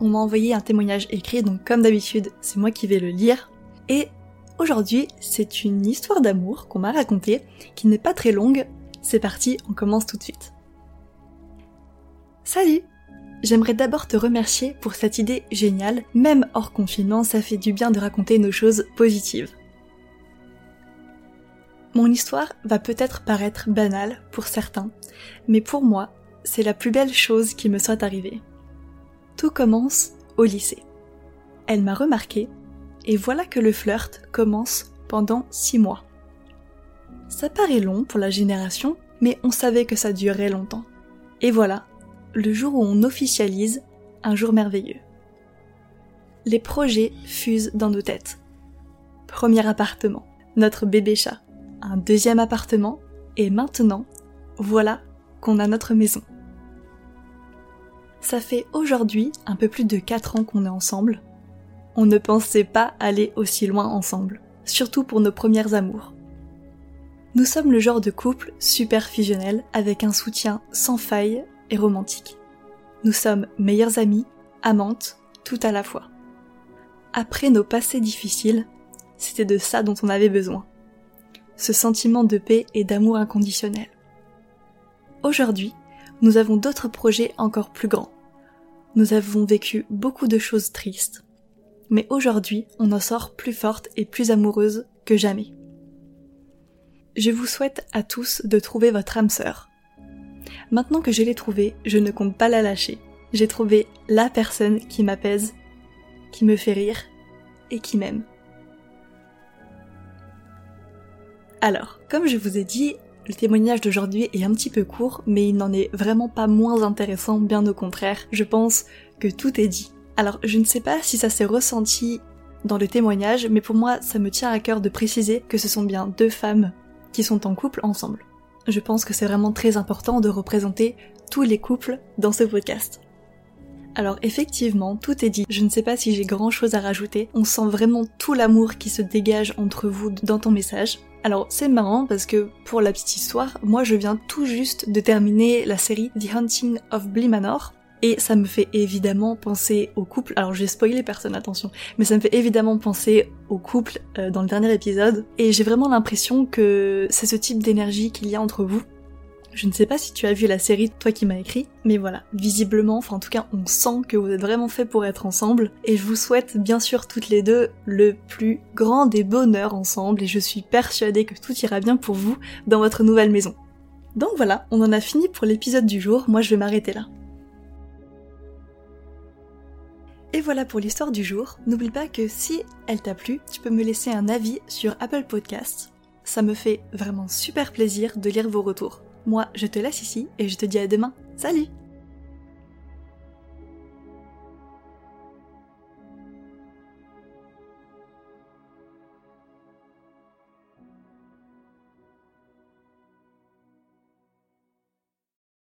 on m'a envoyé un témoignage écrit, donc comme d'habitude, c'est moi qui vais le lire. Et aujourd'hui, c'est une histoire d'amour qu'on m'a racontée, qui n'est pas très longue. C'est parti, on commence tout de suite. Salut J'aimerais d'abord te remercier pour cette idée géniale. Même hors confinement, ça fait du bien de raconter nos choses positives. Mon histoire va peut-être paraître banale pour certains, mais pour moi, c'est la plus belle chose qui me soit arrivée. Tout commence au lycée. Elle m'a remarqué, et voilà que le flirt commence pendant six mois. Ça paraît long pour la génération, mais on savait que ça durerait longtemps. Et voilà, le jour où on officialise un jour merveilleux. Les projets fusent dans nos têtes. Premier appartement, notre bébé chat, un deuxième appartement, et maintenant, voilà qu'on a notre maison. Ça fait aujourd'hui un peu plus de 4 ans qu'on est ensemble. On ne pensait pas aller aussi loin ensemble, surtout pour nos premières amours. Nous sommes le genre de couple super fusionnel avec un soutien sans faille et romantique. Nous sommes meilleures amies, amantes, tout à la fois. Après nos passés difficiles, c'était de ça dont on avait besoin. Ce sentiment de paix et d'amour inconditionnel. Aujourd'hui, nous avons d'autres projets encore plus grands. Nous avons vécu beaucoup de choses tristes, mais aujourd'hui on en sort plus forte et plus amoureuse que jamais. Je vous souhaite à tous de trouver votre âme sœur. Maintenant que je l'ai trouvée, je ne compte pas la lâcher. J'ai trouvé la personne qui m'apaise, qui me fait rire et qui m'aime. Alors, comme je vous ai dit, le témoignage d'aujourd'hui est un petit peu court, mais il n'en est vraiment pas moins intéressant, bien au contraire. Je pense que tout est dit. Alors, je ne sais pas si ça s'est ressenti dans le témoignage, mais pour moi, ça me tient à cœur de préciser que ce sont bien deux femmes qui sont en couple ensemble. Je pense que c'est vraiment très important de représenter tous les couples dans ce podcast. Alors effectivement, tout est dit. Je ne sais pas si j'ai grand chose à rajouter. On sent vraiment tout l'amour qui se dégage entre vous dans ton message. Alors c'est marrant parce que pour la petite histoire, moi je viens tout juste de terminer la série The Hunting of Bly Manor. Et ça me fait évidemment penser au couple, alors j'ai spoilé personne, attention, mais ça me fait évidemment penser au couple euh, dans le dernier épisode, et j'ai vraiment l'impression que c'est ce type d'énergie qu'il y a entre vous, je ne sais pas si tu as vu la série, toi qui m'as écrit, mais voilà, visiblement, enfin en tout cas on sent que vous êtes vraiment fait pour être ensemble, et je vous souhaite bien sûr toutes les deux le plus grand des bonheurs ensemble, et je suis persuadée que tout ira bien pour vous dans votre nouvelle maison. Donc voilà, on en a fini pour l'épisode du jour, moi je vais m'arrêter là. Et voilà pour l'histoire du jour. N'oublie pas que si elle t'a plu, tu peux me laisser un avis sur Apple Podcasts. Ça me fait vraiment super plaisir de lire vos retours. Moi, je te laisse ici et je te dis à demain. Salut